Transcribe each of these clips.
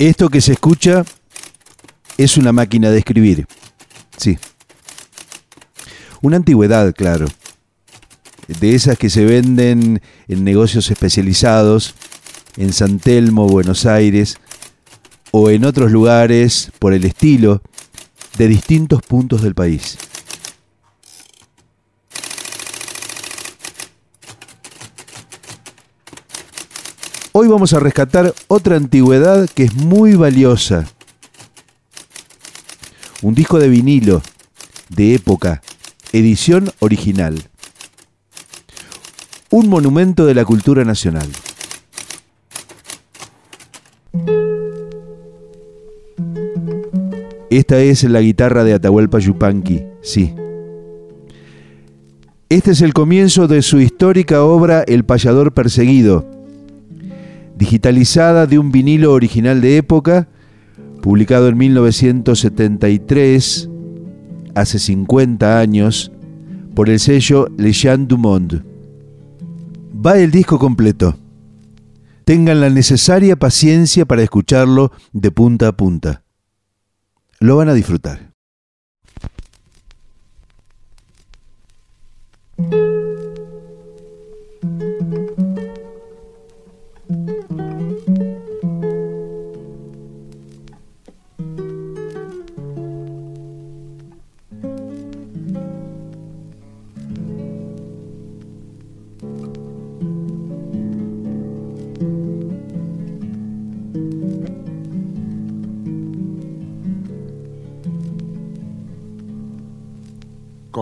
Esto que se escucha es una máquina de escribir. Sí. Una antigüedad, claro. De esas que se venden en negocios especializados en San Telmo, Buenos Aires, o en otros lugares por el estilo de distintos puntos del país. Hoy vamos a rescatar otra antigüedad que es muy valiosa. Un disco de vinilo de época, edición original. Un monumento de la cultura nacional. Esta es la guitarra de Atahualpa Yupanqui, sí. Este es el comienzo de su histórica obra El payador perseguido, digitalizada de un vinilo original de época, publicado en 1973, hace 50 años, por el sello Le Chant du Monde. Va el disco completo. Tengan la necesaria paciencia para escucharlo de punta a punta. Lo van a disfrutar.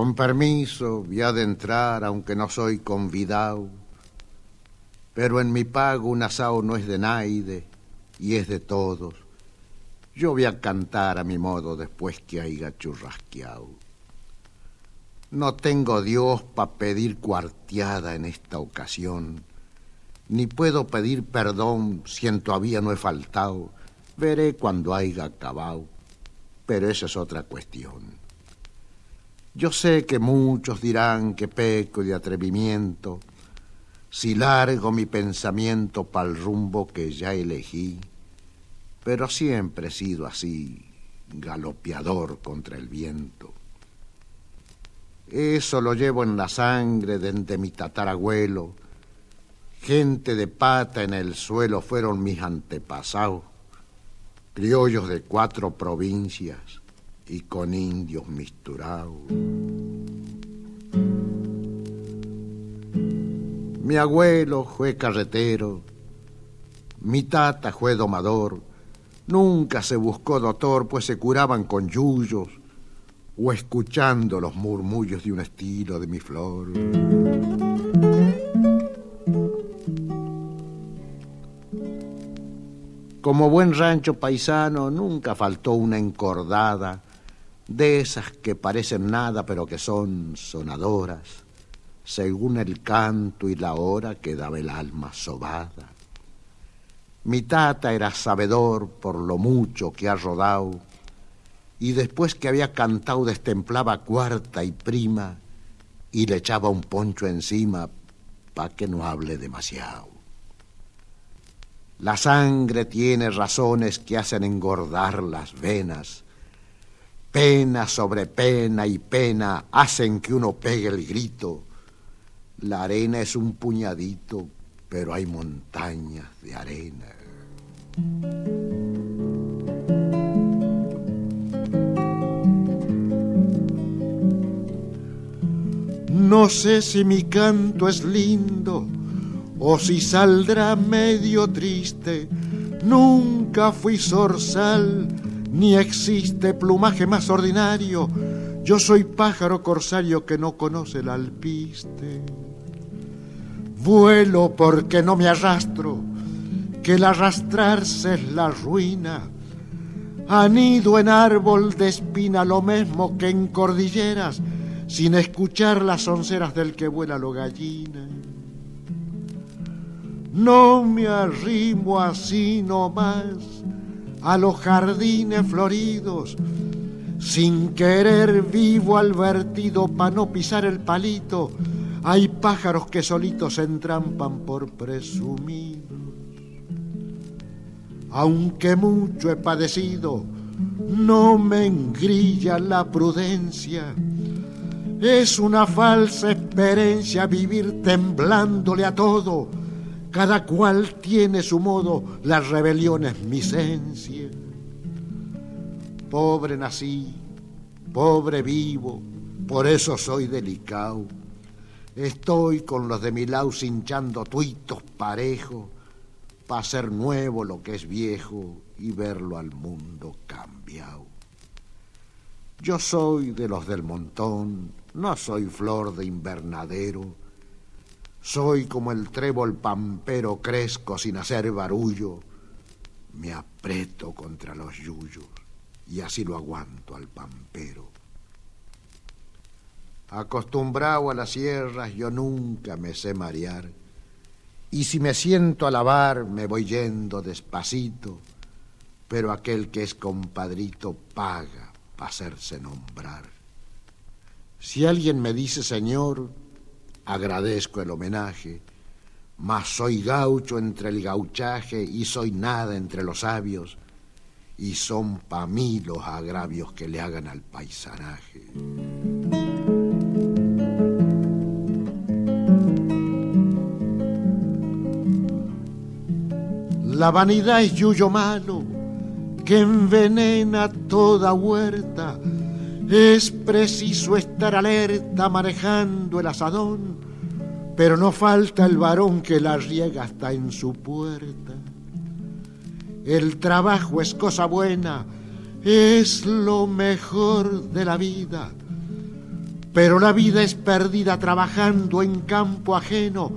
Con permiso, voy a entrar aunque no soy convidado, pero en mi pago un asao no es de naide y es de todos. Yo voy a cantar a mi modo después que haya churrasqueado. No tengo Dios pa' pedir cuarteada en esta ocasión, ni puedo pedir perdón si en todavía no he faltado. Veré cuando haya acabado, pero esa es otra cuestión. Yo sé que muchos dirán que peco de atrevimiento si largo mi pensamiento pa'l rumbo que ya elegí, pero siempre he sido así, galopeador contra el viento. Eso lo llevo en la sangre de mi tatarabuelo. Gente de pata en el suelo fueron mis antepasados, criollos de cuatro provincias y con indios misturados. Mi abuelo fue carretero, mi tata fue domador, nunca se buscó doctor, pues se curaban con yuyos o escuchando los murmullos de un estilo de mi flor. Como buen rancho paisano, nunca faltó una encordada de esas que parecen nada pero que son sonadoras, según el canto y la hora que daba el alma sobada. Mi tata era sabedor por lo mucho que ha rodado, y después que había cantado destemplaba cuarta y prima y le echaba un poncho encima pa' que no hable demasiado. La sangre tiene razones que hacen engordar las venas, Pena sobre pena y pena hacen que uno pegue el grito. La arena es un puñadito, pero hay montañas de arena. No sé si mi canto es lindo o si saldrá medio triste. Nunca fui zorzal ni existe plumaje más ordinario. Yo soy pájaro corsario que no conoce el alpiste. Vuelo porque no me arrastro, que el arrastrarse es la ruina. Anido en árbol de espina lo mismo que en cordilleras, sin escuchar las onceras del que vuela lo gallina. No me arrimo así nomás a los jardines floridos, sin querer vivo al vertido pa' no pisar el palito, hay pájaros que solitos se entrampan por presumidos. aunque mucho he padecido, no me engrilla la prudencia. Es una falsa experiencia vivir temblándole a todo. Cada cual tiene su modo, la rebelión es mi esencia. Pobre nací, pobre vivo, por eso soy delicado. Estoy con los de mi lado hinchando tuitos parejos para hacer nuevo lo que es viejo y verlo al mundo cambiado. Yo soy de los del montón, no soy flor de invernadero, soy como el trébol pampero, crezco sin hacer barullo, me aprieto contra los yuyos y así lo aguanto al pampero. Acostumbrado a las sierras, yo nunca me sé marear, y si me siento a lavar, me voy yendo despacito, pero aquel que es compadrito paga para hacerse nombrar. Si alguien me dice señor, agradezco el homenaje, mas soy gaucho entre el gauchaje y soy nada entre los sabios, y son pa' mí los agravios que le hagan al paisanaje. La vanidad es yuyo malo que envenena toda huerta. Es preciso estar alerta manejando el asadón, pero no falta el varón que la riega hasta en su puerta. El trabajo es cosa buena, es lo mejor de la vida. Pero la vida es perdida trabajando en campo ajeno.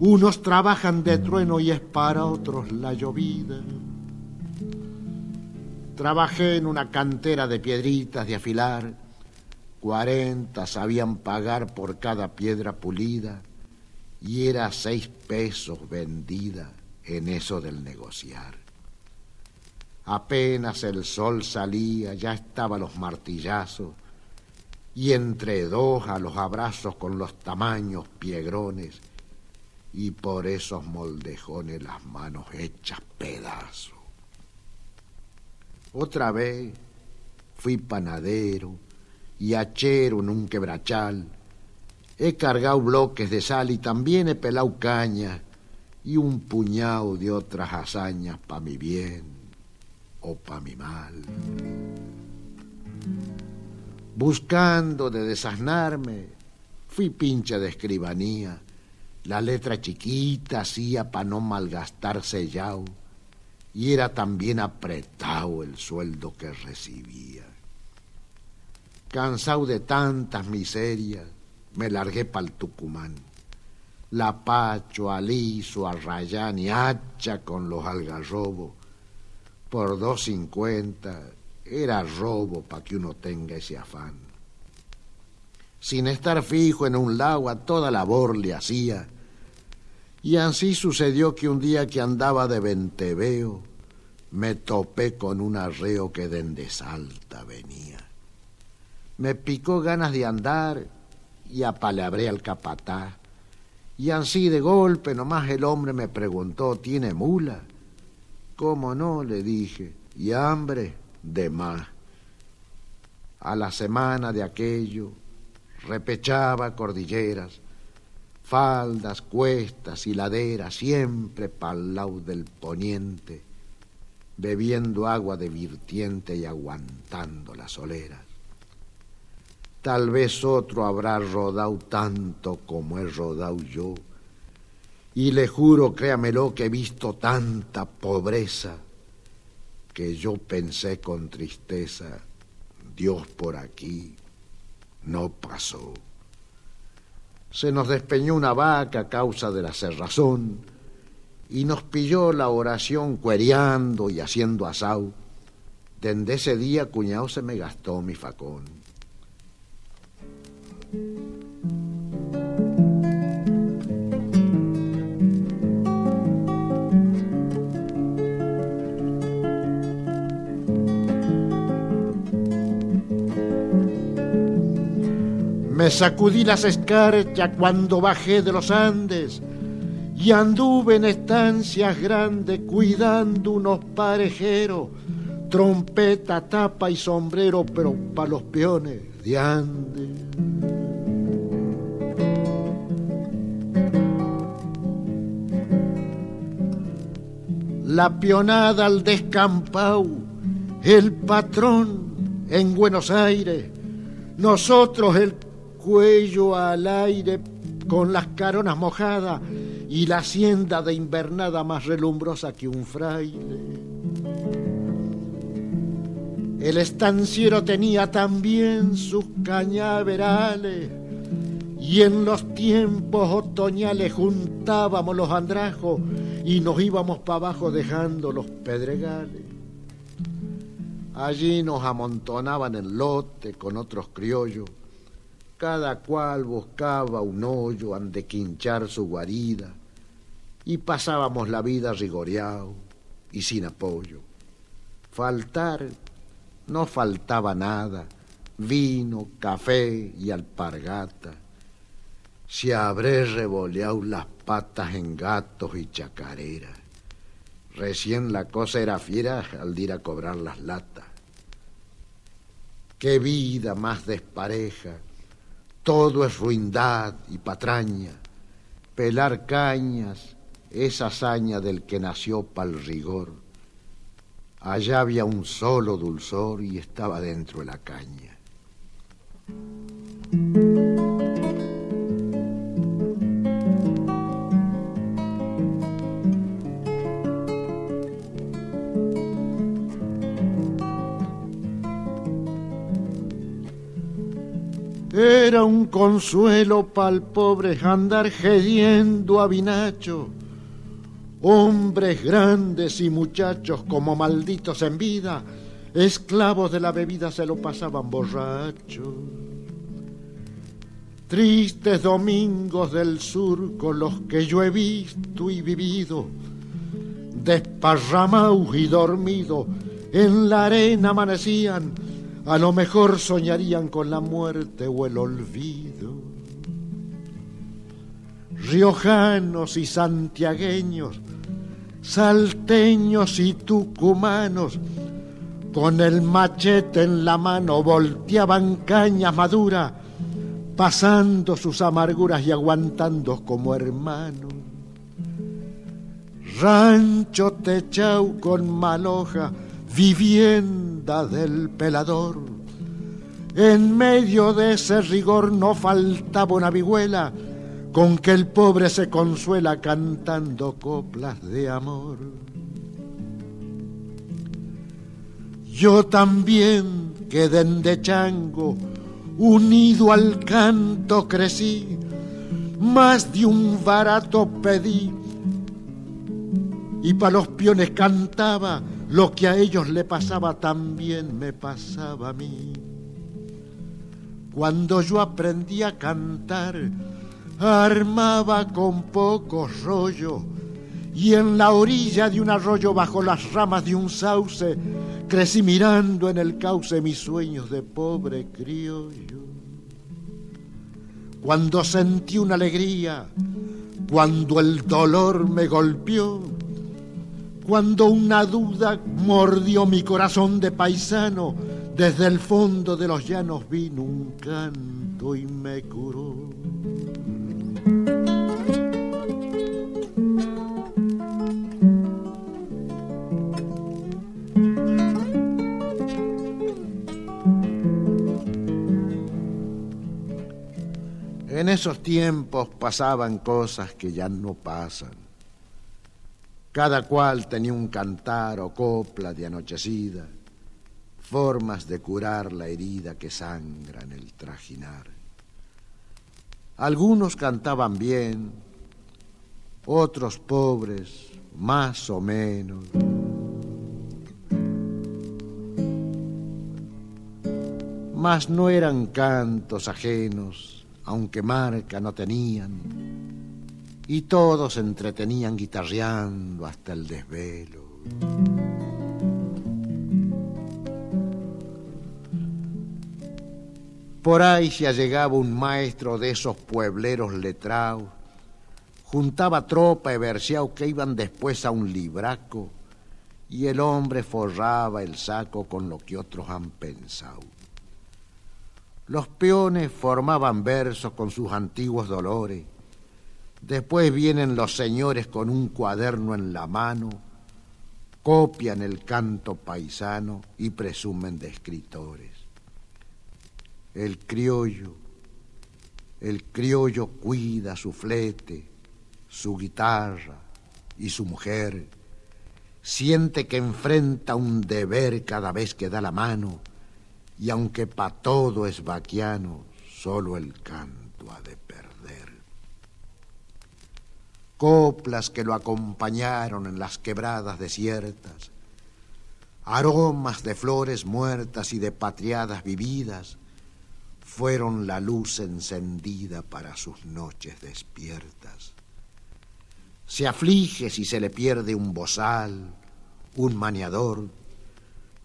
Unos trabajan de trueno y es para otros la llovida. Trabajé en una cantera de piedritas de afilar. Cuarenta sabían pagar por cada piedra pulida y era seis pesos vendida en eso del negociar. Apenas el sol salía, ya estaban los martillazos, y entre dos a los abrazos con los tamaños piegrones, y por esos moldejones las manos hechas pedazos. Otra vez fui panadero y hachero en un quebrachal. He cargado bloques de sal y también he pelado caña y un puñado de otras hazañas pa' mi bien o pa' mi mal. Buscando de desasnarme, fui pincha de escribanía, la letra chiquita hacía pa' no malgastar sellao, y era también apretado el sueldo que recibía. Cansado de tantas miserias, me largué pa'l Tucumán. La pacho, aliso, arrayán y hacha con los algarrobos por dos cincuenta era robo para que uno tenga ese afán. Sin estar fijo en un lago a toda labor le hacía. Y así sucedió que un día que andaba de venteveo, me topé con un arreo que de Salta venía. Me picó ganas de andar y apalabré al capataz. Y así de golpe nomás el hombre me preguntó, ¿tiene mula? ¿Cómo no? le dije. Y hambre de más. A la semana de aquello repechaba cordilleras, faldas, cuestas y laderas, siempre pa'l lado del poniente, bebiendo agua de virtiente y aguantando las oleras. Tal vez otro habrá rodado tanto como he rodado yo y le juro, créamelo, que he visto tanta pobreza que yo pensé con tristeza, Dios por aquí no pasó. Se nos despeñó una vaca a causa de la cerrazón y nos pilló la oración cuereando y haciendo asau. Desde ese día, cuñado, se me gastó mi facón. Me sacudí las escarchas cuando bajé de los Andes y anduve en estancias grandes cuidando unos parejeros, trompeta, tapa y sombrero, pero para los peones de ande. La pionada al descampau, el patrón en Buenos Aires, nosotros el cuello al aire con las caronas mojadas y la hacienda de invernada más relumbrosa que un fraile. El estanciero tenía también sus cañaverales y en los tiempos otoñales juntábamos los andrajos y nos íbamos para abajo dejando los pedregales. Allí nos amontonaban el lote con otros criollos cada cual buscaba un hoyo ande quinchar su guarida y pasábamos la vida rigoreado y sin apoyo. Faltar no faltaba nada, vino, café y alpargata. Se habré revoleado las patas en gatos y chacareras. Recién la cosa era fiera al ir a cobrar las latas. Qué vida más despareja, todo es ruindad y patraña. Pelar cañas es hazaña del que nació pa'l rigor. Allá había un solo dulzor y estaba dentro de la caña. Era un consuelo pa'l pobre andar gediendo a Vinacho. Hombres grandes y muchachos como malditos en vida, esclavos de la bebida se lo pasaban borrachos. Tristes domingos del sur con los que yo he visto y vivido, desparramados y dormidos, en la arena amanecían a lo mejor soñarían con la muerte o el olvido. Riojanos y santiagueños, salteños y tucumanos, con el machete en la mano volteaban cañas maduras, pasando sus amarguras y aguantando como hermanos. Rancho techau con maloja, vivienda del pelador. En medio de ese rigor no faltaba una vihuela con que el pobre se consuela cantando coplas de amor. Yo también quedé de chango, unido al canto crecí, más de un barato pedí, y para los piones cantaba lo que a ellos le pasaba también me pasaba a mí. Cuando yo aprendí a cantar, armaba con poco rollo y en la orilla de un arroyo bajo las ramas de un sauce crecí mirando en el cauce mis sueños de pobre criollo. Cuando sentí una alegría, cuando el dolor me golpeó, cuando una duda mordió mi corazón de paisano, desde el fondo de los llanos vino un canto y me curó. En esos tiempos pasaban cosas que ya no pasan cada cual tenía un cantar o copla de anochecida, formas de curar la herida que sangra en el trajinar. Algunos cantaban bien, otros pobres, más o menos. Mas no eran cantos ajenos, aunque marca no tenían y todos se entretenían guitarreando hasta el desvelo. Por ahí se allegaba un maestro de esos puebleros letrados, juntaba tropa y verseao que iban después a un libraco y el hombre forraba el saco con lo que otros han pensado. Los peones formaban versos con sus antiguos dolores. Después vienen los señores con un cuaderno en la mano, copian el canto paisano y presumen de escritores. El criollo, el criollo cuida su flete, su guitarra y su mujer siente que enfrenta un deber cada vez que da la mano, y aunque pa' todo es vaquiano, solo el canto ha de. Coplas que lo acompañaron en las quebradas desiertas, aromas de flores muertas y de patriadas vividas, fueron la luz encendida para sus noches despiertas. Se aflige si se le pierde un bozal, un maniador,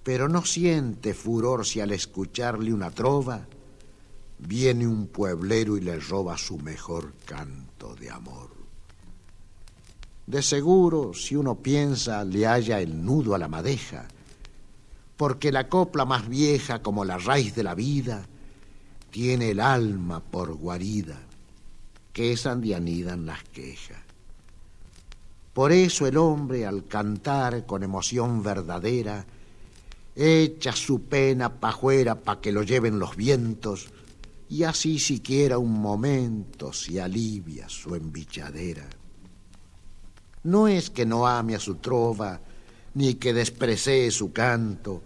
pero no siente furor si al escucharle una trova viene un pueblero y le roba su mejor canto de amor. De seguro, si uno piensa, le halla el nudo a la madeja, porque la copla más vieja como la raíz de la vida tiene el alma por guarida, que es andianidan las quejas. Por eso el hombre al cantar con emoción verdadera, echa su pena pajuera pa' que lo lleven los vientos, y así siquiera un momento se alivia su embichadera. No es que no ame a su trova, ni que desprecie su canto,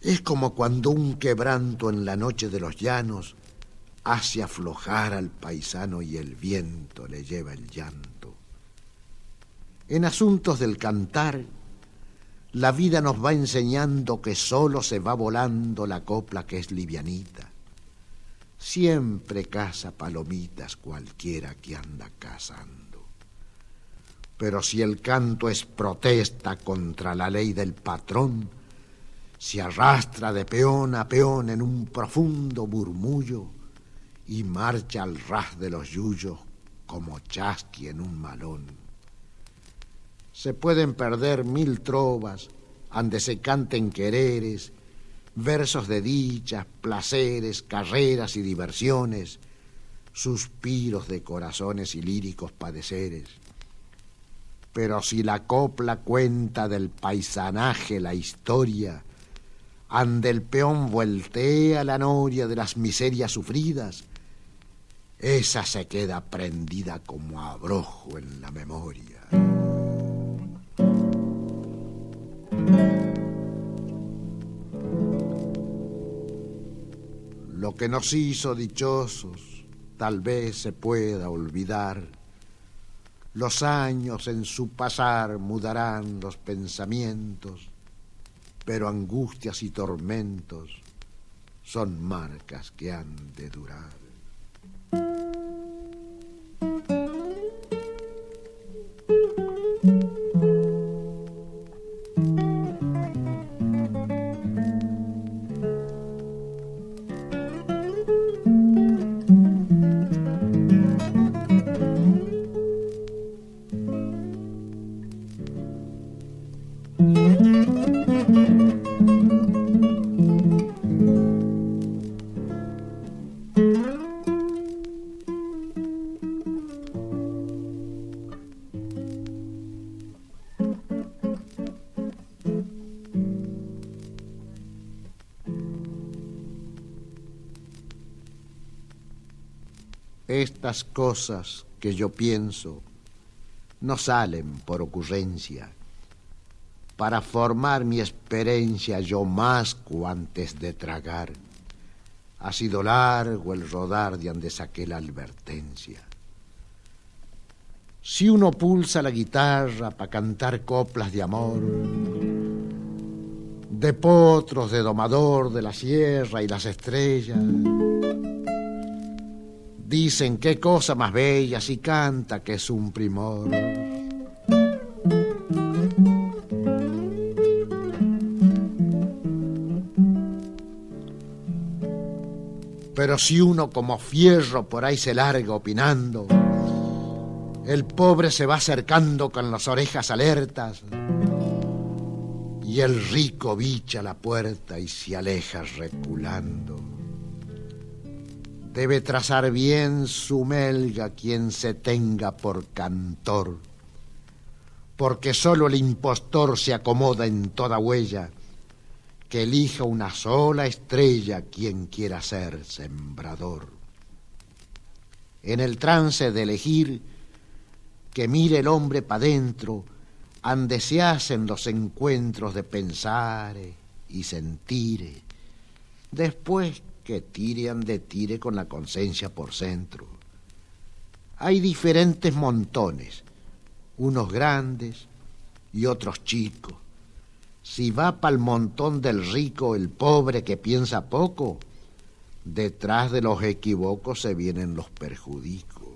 es como cuando un quebranto en la noche de los llanos hace aflojar al paisano y el viento le lleva el llanto. En asuntos del cantar, la vida nos va enseñando que solo se va volando la copla que es livianita. Siempre caza palomitas cualquiera que anda cazando. Pero si el canto es protesta contra la ley del patrón, se arrastra de peón a peón en un profundo murmullo y marcha al ras de los yuyos como chasqui en un malón se pueden perder mil trovas, ande se canten quereres, versos de dichas, placeres, carreras y diversiones, suspiros de corazones y líricos padeceres. Pero si la copla cuenta del paisanaje la historia, ande el peón voltea la noria de las miserias sufridas, esa se queda prendida como abrojo en la memoria. Lo que nos hizo dichosos tal vez se pueda olvidar. Los años en su pasar mudarán los pensamientos, pero angustias y tormentos son marcas que han de durar. Estas cosas que yo pienso no salen por ocurrencia. Para formar mi experiencia yo masco antes de tragar. Ha sido largo el rodar de donde saqué la advertencia. Si uno pulsa la guitarra para cantar coplas de amor, de potros, de domador, de la sierra y las estrellas, Dicen qué cosa más bella si canta que es un primor. Pero si uno como fierro por ahí se larga opinando, El pobre se va acercando con las orejas alertas y el rico bicha la puerta y se aleja reculando. Debe trazar bien su melga quien se tenga por cantor, porque solo el impostor se acomoda en toda huella, que elija una sola estrella quien quiera ser sembrador. En el trance de elegir, que mire el hombre pa' dentro, ande se hacen los encuentros de pensar y sentir. Después que ande tire con la conciencia por centro. Hay diferentes montones, unos grandes y otros chicos. Si va el montón del rico el pobre que piensa poco, detrás de los equivocos se vienen los perjudicos.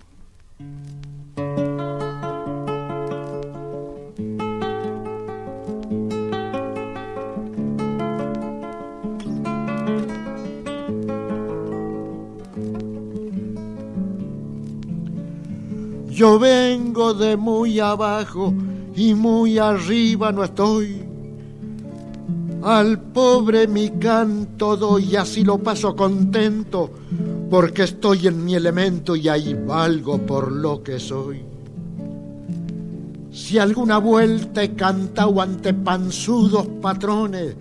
Yo vengo de muy abajo y muy arriba no estoy. Al pobre mi canto doy y así lo paso contento, porque estoy en mi elemento y ahí valgo por lo que soy. Si alguna vuelta he cantado ante panzudos patrones,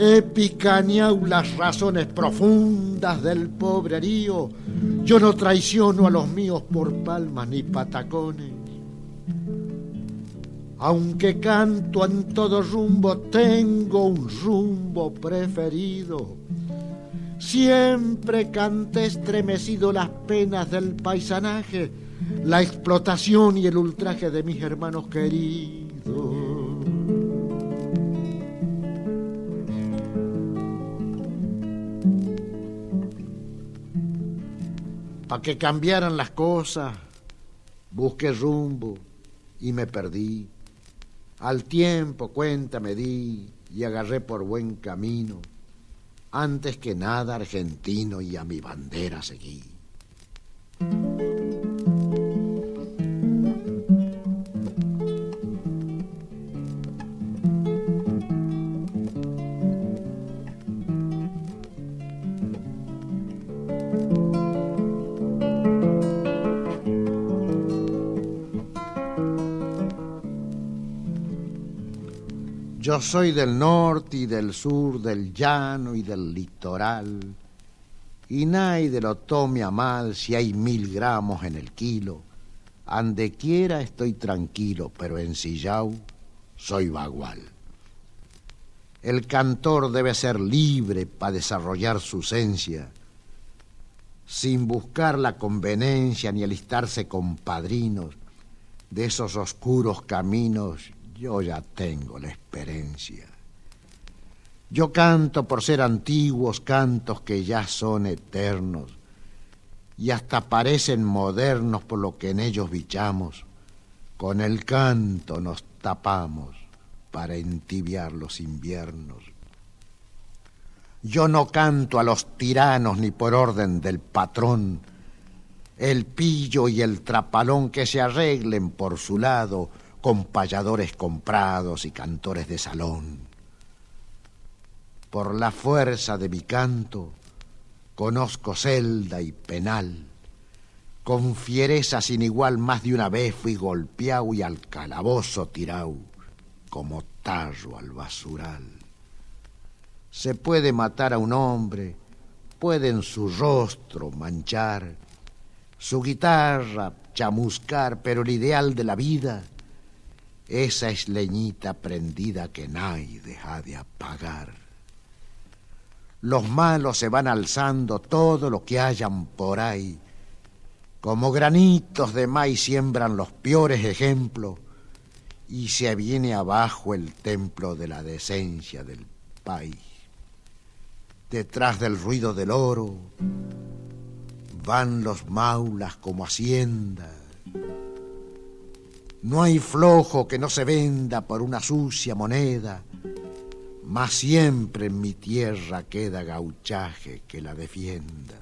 he picaneado las razones profundas del pobrerío, yo no traiciono a los míos por palmas ni patacones. Aunque canto en todo rumbo, tengo un rumbo preferido. Siempre canté estremecido las penas del paisanaje, la explotación y el ultraje de mis hermanos queridos. Para que cambiaran las cosas, busqué rumbo y me perdí. Al tiempo cuenta me di y agarré por buen camino. Antes que nada argentino y a mi bandera seguí. Soy del norte y del sur, del llano y del litoral. Y nadie lo tome a mal si hay mil gramos en el kilo. Ande quiera estoy tranquilo, pero en Sillao soy bagual. El cantor debe ser libre para desarrollar su esencia, sin buscar la conveniencia ni alistarse con padrinos de esos oscuros caminos yo ya tengo la experiencia. Yo canto por ser antiguos cantos que ya son eternos y hasta parecen modernos por lo que en ellos bichamos. Con el canto nos tapamos para entibiar los inviernos. Yo no canto a los tiranos ni por orden del patrón, el pillo y el trapalón que se arreglen por su lado con payadores comprados y cantores de salón. Por la fuerza de mi canto conozco celda y penal. Con fiereza sin igual más de una vez fui golpeado y al calabozo tirado como tarro al basural. Se puede matar a un hombre, puede en su rostro manchar, su guitarra chamuscar, pero el ideal de la vida esa es leñita prendida que nadie deja de apagar. Los malos se van alzando todo lo que hayan por ahí. Como granitos de maíz siembran los peores ejemplos y se viene abajo el templo de la decencia del país. Detrás del ruido del oro van los maulas como hacienda no hay flojo que no se venda por una sucia moneda, mas siempre en mi tierra queda gauchaje que la defienda.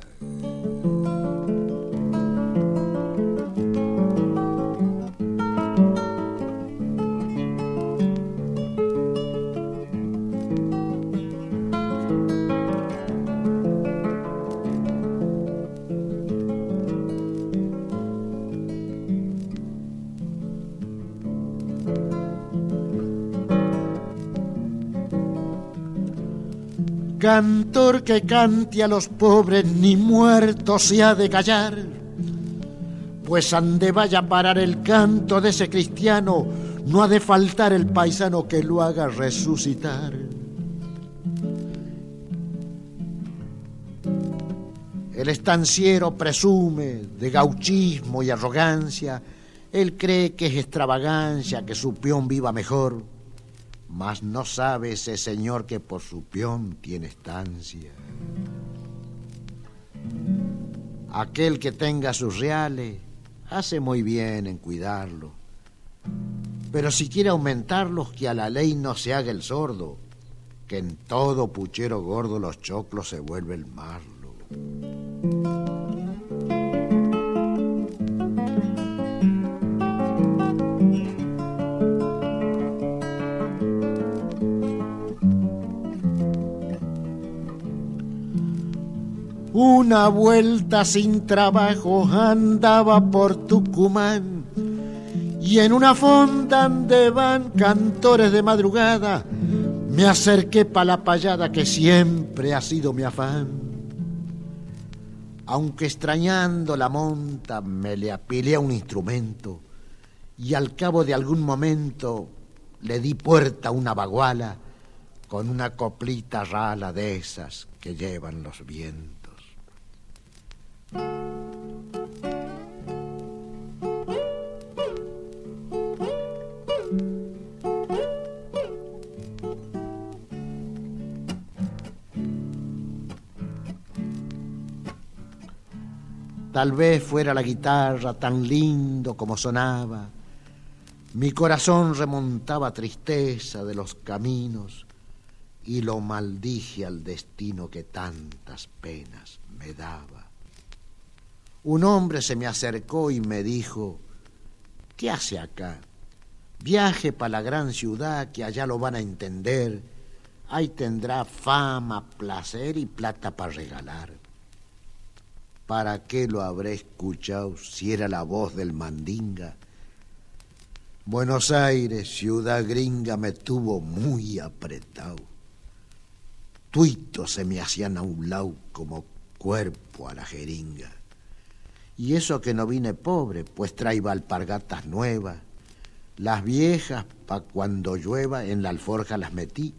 Cantor que cante a los pobres ni muerto se ha de callar, pues ande vaya a parar el canto de ese cristiano, no ha de faltar el paisano que lo haga resucitar. El estanciero presume de gauchismo y arrogancia, él cree que es extravagancia que su peón viva mejor, mas no sabe ese señor que por su peón tiene estancia. Aquel que tenga sus reales hace muy bien en cuidarlo, pero si quiere aumentarlos, que a la ley no se haga el sordo, que en todo puchero gordo los choclos se vuelve el marlo. Una vuelta sin trabajo andaba por Tucumán y en una fonda van cantores de madrugada me acerqué pa' la payada que siempre ha sido mi afán. Aunque extrañando la monta me le apilé a un instrumento y al cabo de algún momento le di puerta a una baguala con una coplita rala de esas que llevan los vientos. Tal vez fuera la guitarra tan lindo como sonaba. Mi corazón remontaba tristeza de los caminos y lo maldije al destino que tantas penas me daba. Un hombre se me acercó y me dijo, ¿qué hace acá? Viaje para la gran ciudad que allá lo van a entender. Ahí tendrá fama, placer y plata para regalar. ¿Para qué lo habré escuchado si era la voz del mandinga? Buenos Aires, ciudad gringa, me tuvo muy apretado. Tuitos se me hacían a un lado como cuerpo a la jeringa. Y eso que no vine pobre, pues traiba alpargatas nuevas. Las viejas, pa' cuando llueva, en la alforja las metí.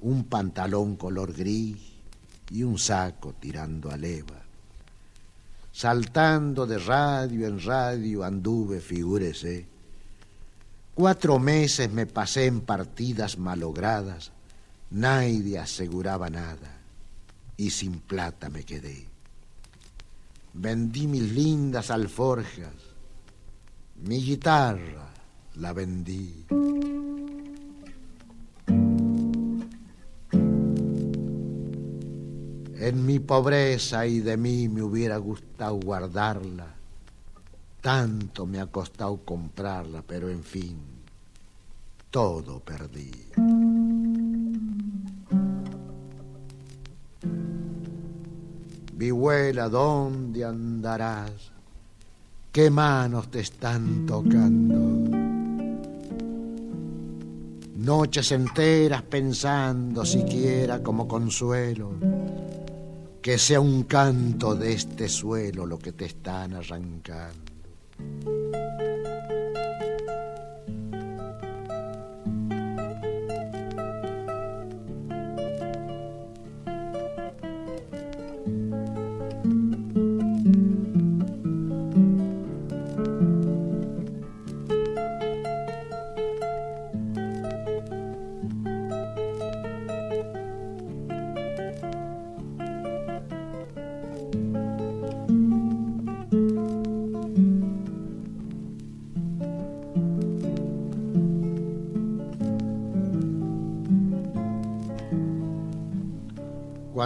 Un pantalón color gris y un saco tirando a leva. Saltando de radio en radio anduve, figúrese. Cuatro meses me pasé en partidas malogradas, nadie aseguraba nada y sin plata me quedé. Vendí mis lindas alforjas, mi guitarra la vendí. En mi pobreza y de mí me hubiera gustado guardarla. Tanto me ha costado comprarla, pero en fin, todo perdí. Vihuela, ¿dónde andarás? ¿Qué manos te están tocando? Noches enteras pensando siquiera como consuelo que sea un canto de este suelo lo que te están arrancando.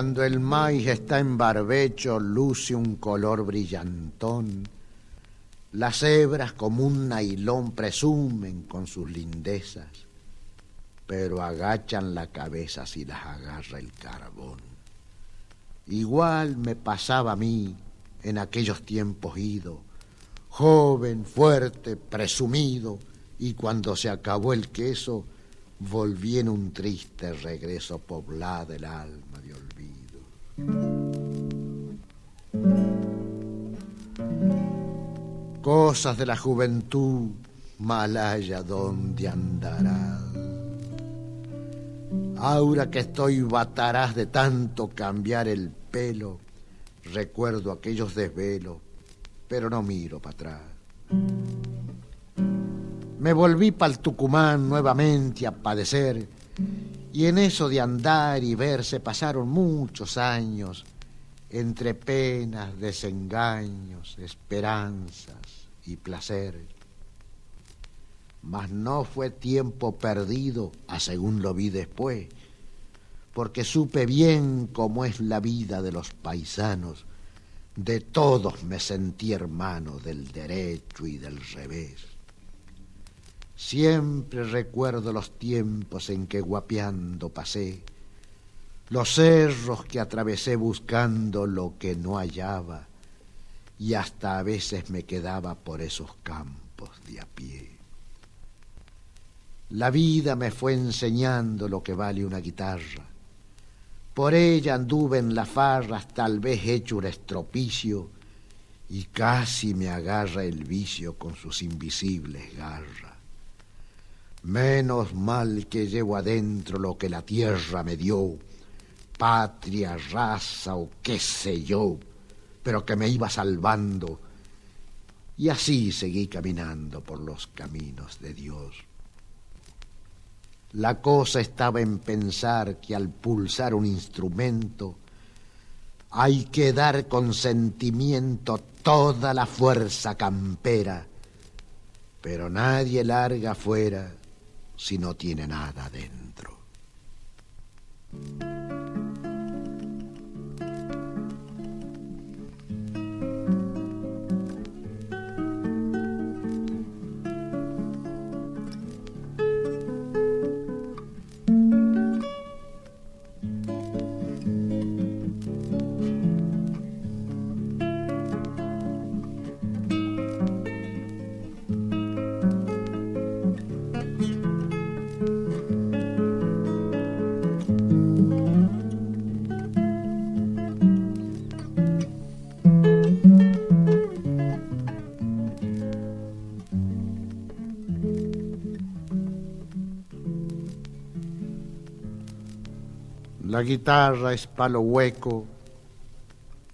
Cuando el maíz está en barbecho, luce un color brillantón. Las hebras como un nailón presumen con sus lindezas, pero agachan la cabeza si las agarra el carbón. Igual me pasaba a mí en aquellos tiempos ido, joven, fuerte, presumido, y cuando se acabó el queso, volví en un triste regreso poblada el alma Cosas de la juventud, malaya donde andarás. Ahora que estoy batarás de tanto cambiar el pelo, recuerdo aquellos desvelos, pero no miro para atrás. Me volví para el Tucumán nuevamente a padecer y en eso de andar y ver se pasaron muchos años entre penas, desengaños, esperanzas y placer. Mas no fue tiempo perdido, a según lo vi después, porque supe bien cómo es la vida de los paisanos. De todos me sentí hermano del derecho y del revés. Siempre recuerdo los tiempos en que guapeando pasé, los cerros que atravesé buscando lo que no hallaba, y hasta a veces me quedaba por esos campos de a pie. La vida me fue enseñando lo que vale una guitarra. Por ella anduve en las farras, tal vez hecho un estropicio, y casi me agarra el vicio con sus invisibles garras. Menos mal que llevo adentro lo que la tierra me dio, patria, raza o qué sé yo, pero que me iba salvando. Y así seguí caminando por los caminos de Dios. La cosa estaba en pensar que al pulsar un instrumento hay que dar con sentimiento toda la fuerza campera, pero nadie larga fuera si no tiene nada dentro. Guitarra es palo hueco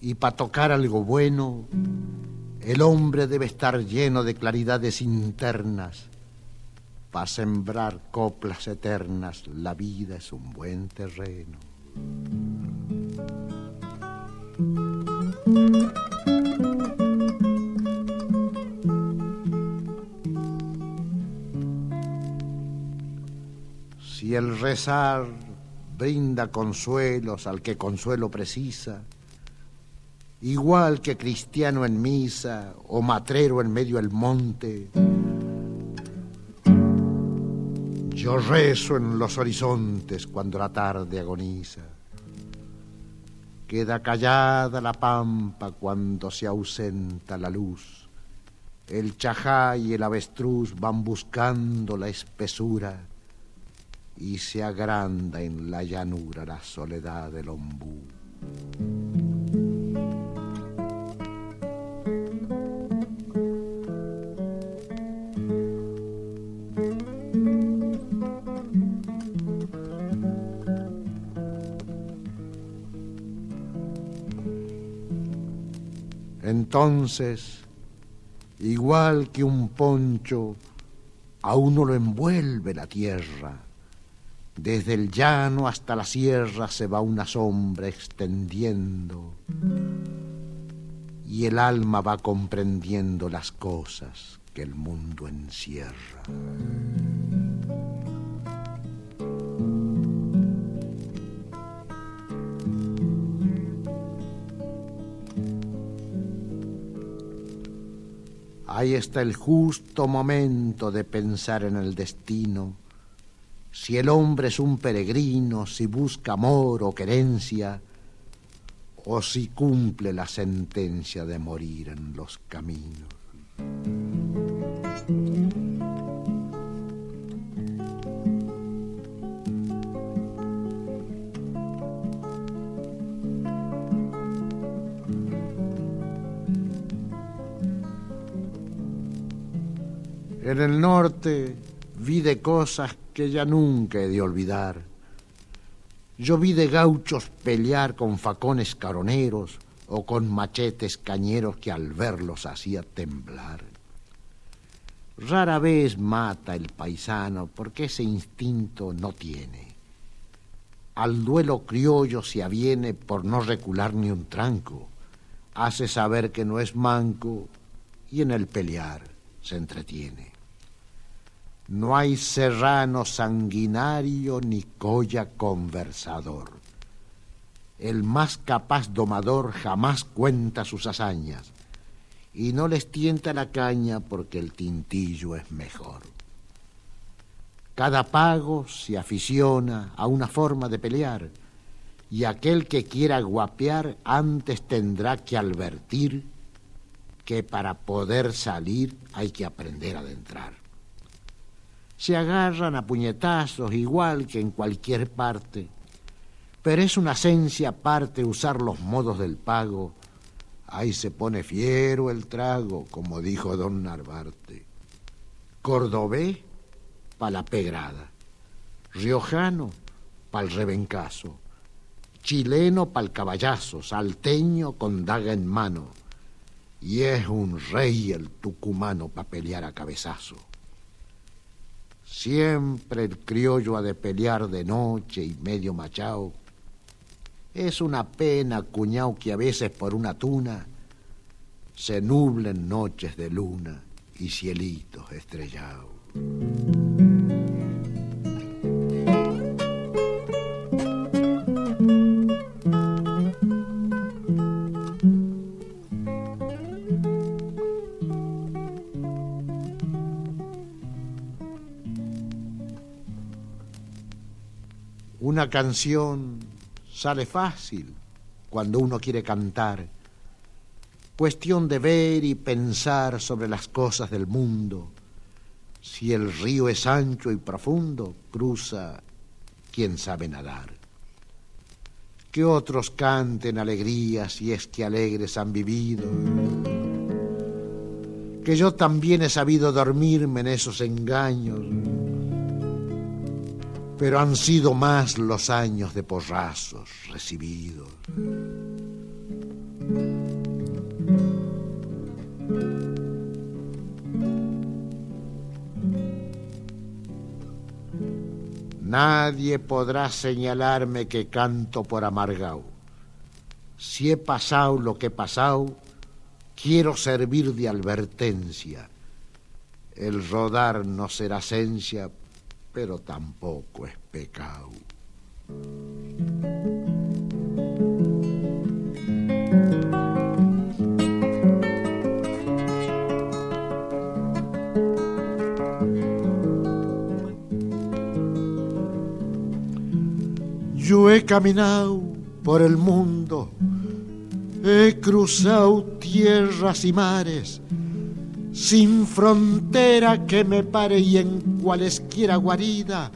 y para tocar algo bueno el hombre debe estar lleno de claridades internas. Para sembrar coplas eternas la vida es un buen terreno. Si el rezar brinda consuelos al que consuelo precisa, igual que cristiano en misa o matrero en medio del monte. Yo rezo en los horizontes cuando la tarde agoniza. Queda callada la pampa cuando se ausenta la luz. El chajá y el avestruz van buscando la espesura y se agranda en la llanura la soledad del ombú. Entonces, igual que un poncho, a uno lo envuelve la tierra desde el llano hasta la sierra se va una sombra extendiendo y el alma va comprendiendo las cosas que el mundo encierra. Ahí está el justo momento de pensar en el destino si el hombre es un peregrino, si busca amor o querencia, o si cumple la sentencia de morir en los caminos. En el norte vi de cosas que ya nunca he de olvidar. Yo vi de gauchos pelear con facones caroneros o con machetes cañeros que al verlos hacía temblar. Rara vez mata el paisano porque ese instinto no tiene. Al duelo criollo se aviene por no recular ni un tranco. Hace saber que no es manco y en el pelear se entretiene. No hay serrano sanguinario ni colla conversador. El más capaz domador jamás cuenta sus hazañas y no les tienta la caña porque el tintillo es mejor. Cada pago se aficiona a una forma de pelear y aquel que quiera guapear antes tendrá que advertir que para poder salir hay que aprender a entrar se agarran a puñetazos igual que en cualquier parte, pero es una esencia aparte usar los modos del pago. Ahí se pone fiero el trago, como dijo don Narvarte. Cordobés pa' la pegrada, riojano pa' el rebencazo, chileno pa' el caballazo, salteño con daga en mano, y es un rey el tucumano pa' pelear a cabezazo. Siempre el criollo ha de pelear de noche y medio machao. Es una pena, cuñao, que a veces por una tuna se nublen noches de luna y cielitos estrellados. Una canción sale fácil cuando uno quiere cantar. Cuestión de ver y pensar sobre las cosas del mundo. Si el río es ancho y profundo, cruza quien sabe nadar. Que otros canten alegrías si es que alegres han vivido. Que yo también he sabido dormirme en esos engaños pero han sido más los años de porrazos recibidos. Nadie podrá señalarme que canto por amargao. Si he pasado lo que he pasado, quiero servir de advertencia. El rodar no será esencia pero tampoco es pecado. Yo he caminado por el mundo, he cruzado tierras y mares, sin frontera que me pare y en cualesquiera guarida,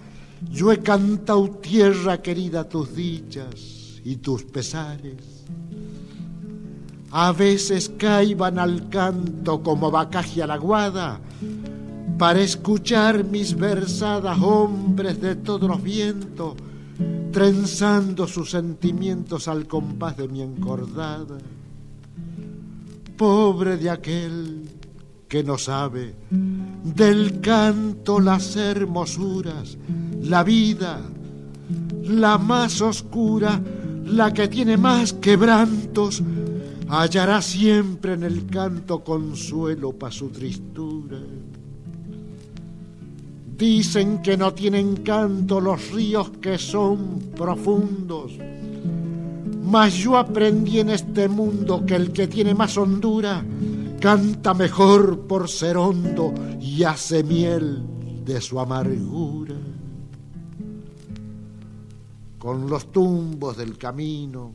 yo he cantado tierra querida tus dichas y tus pesares. A veces caiban al canto como vacaje a la guada, para escuchar mis versadas hombres de todos los vientos, trenzando sus sentimientos al compás de mi encordada. Pobre de aquel que no sabe del canto las hermosuras, la vida, la más oscura, la que tiene más quebrantos, hallará siempre en el canto consuelo para su tristura. Dicen que no tienen canto los ríos que son profundos, mas yo aprendí en este mundo que el que tiene más hondura canta mejor por ser hondo y hace miel de su amargura. Con los tumbos del camino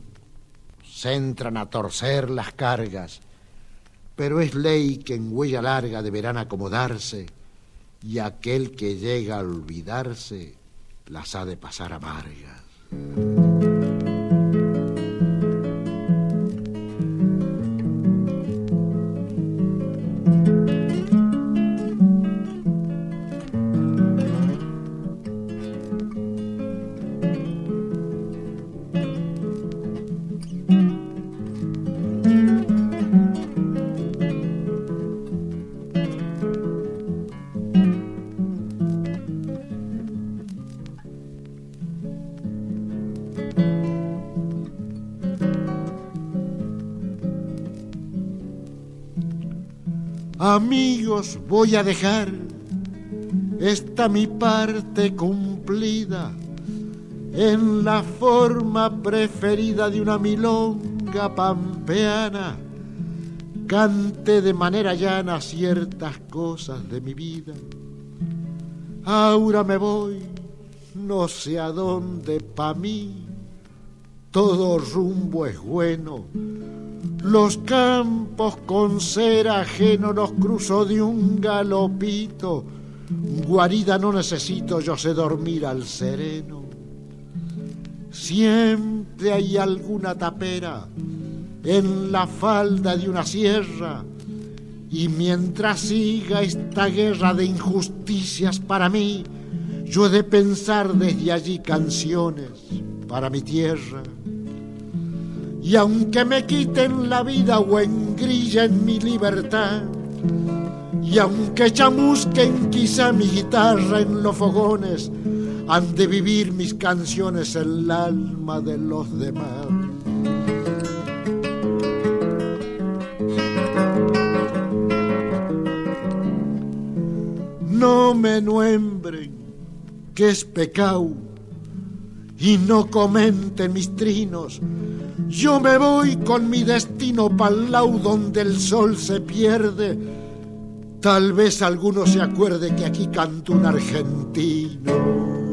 se entran a torcer las cargas, pero es ley que en huella larga deberán acomodarse y aquel que llega a olvidarse las ha de pasar amargas. Voy a dejar esta mi parte cumplida en la forma preferida de una milonga pampeana. Cante de manera llana ciertas cosas de mi vida. Ahora me voy, no sé a dónde pa' mí. Todo rumbo es bueno. Los campos con ser ajeno los cruzo de un galopito. Guarida no necesito, yo sé dormir al sereno. Siempre hay alguna tapera en la falda de una sierra y mientras siga esta guerra de injusticias para mí, yo he de pensar desde allí canciones para mi tierra. Y aunque me quiten la vida o engrillen mi libertad, y aunque chamusquen quizá mi guitarra en los fogones, han de vivir mis canciones en el alma de los demás. No me nuembren que es pecado y no comenten mis trinos. Yo me voy con mi destino pa'l lau donde el sol se pierde. Tal vez alguno se acuerde que aquí canto un argentino.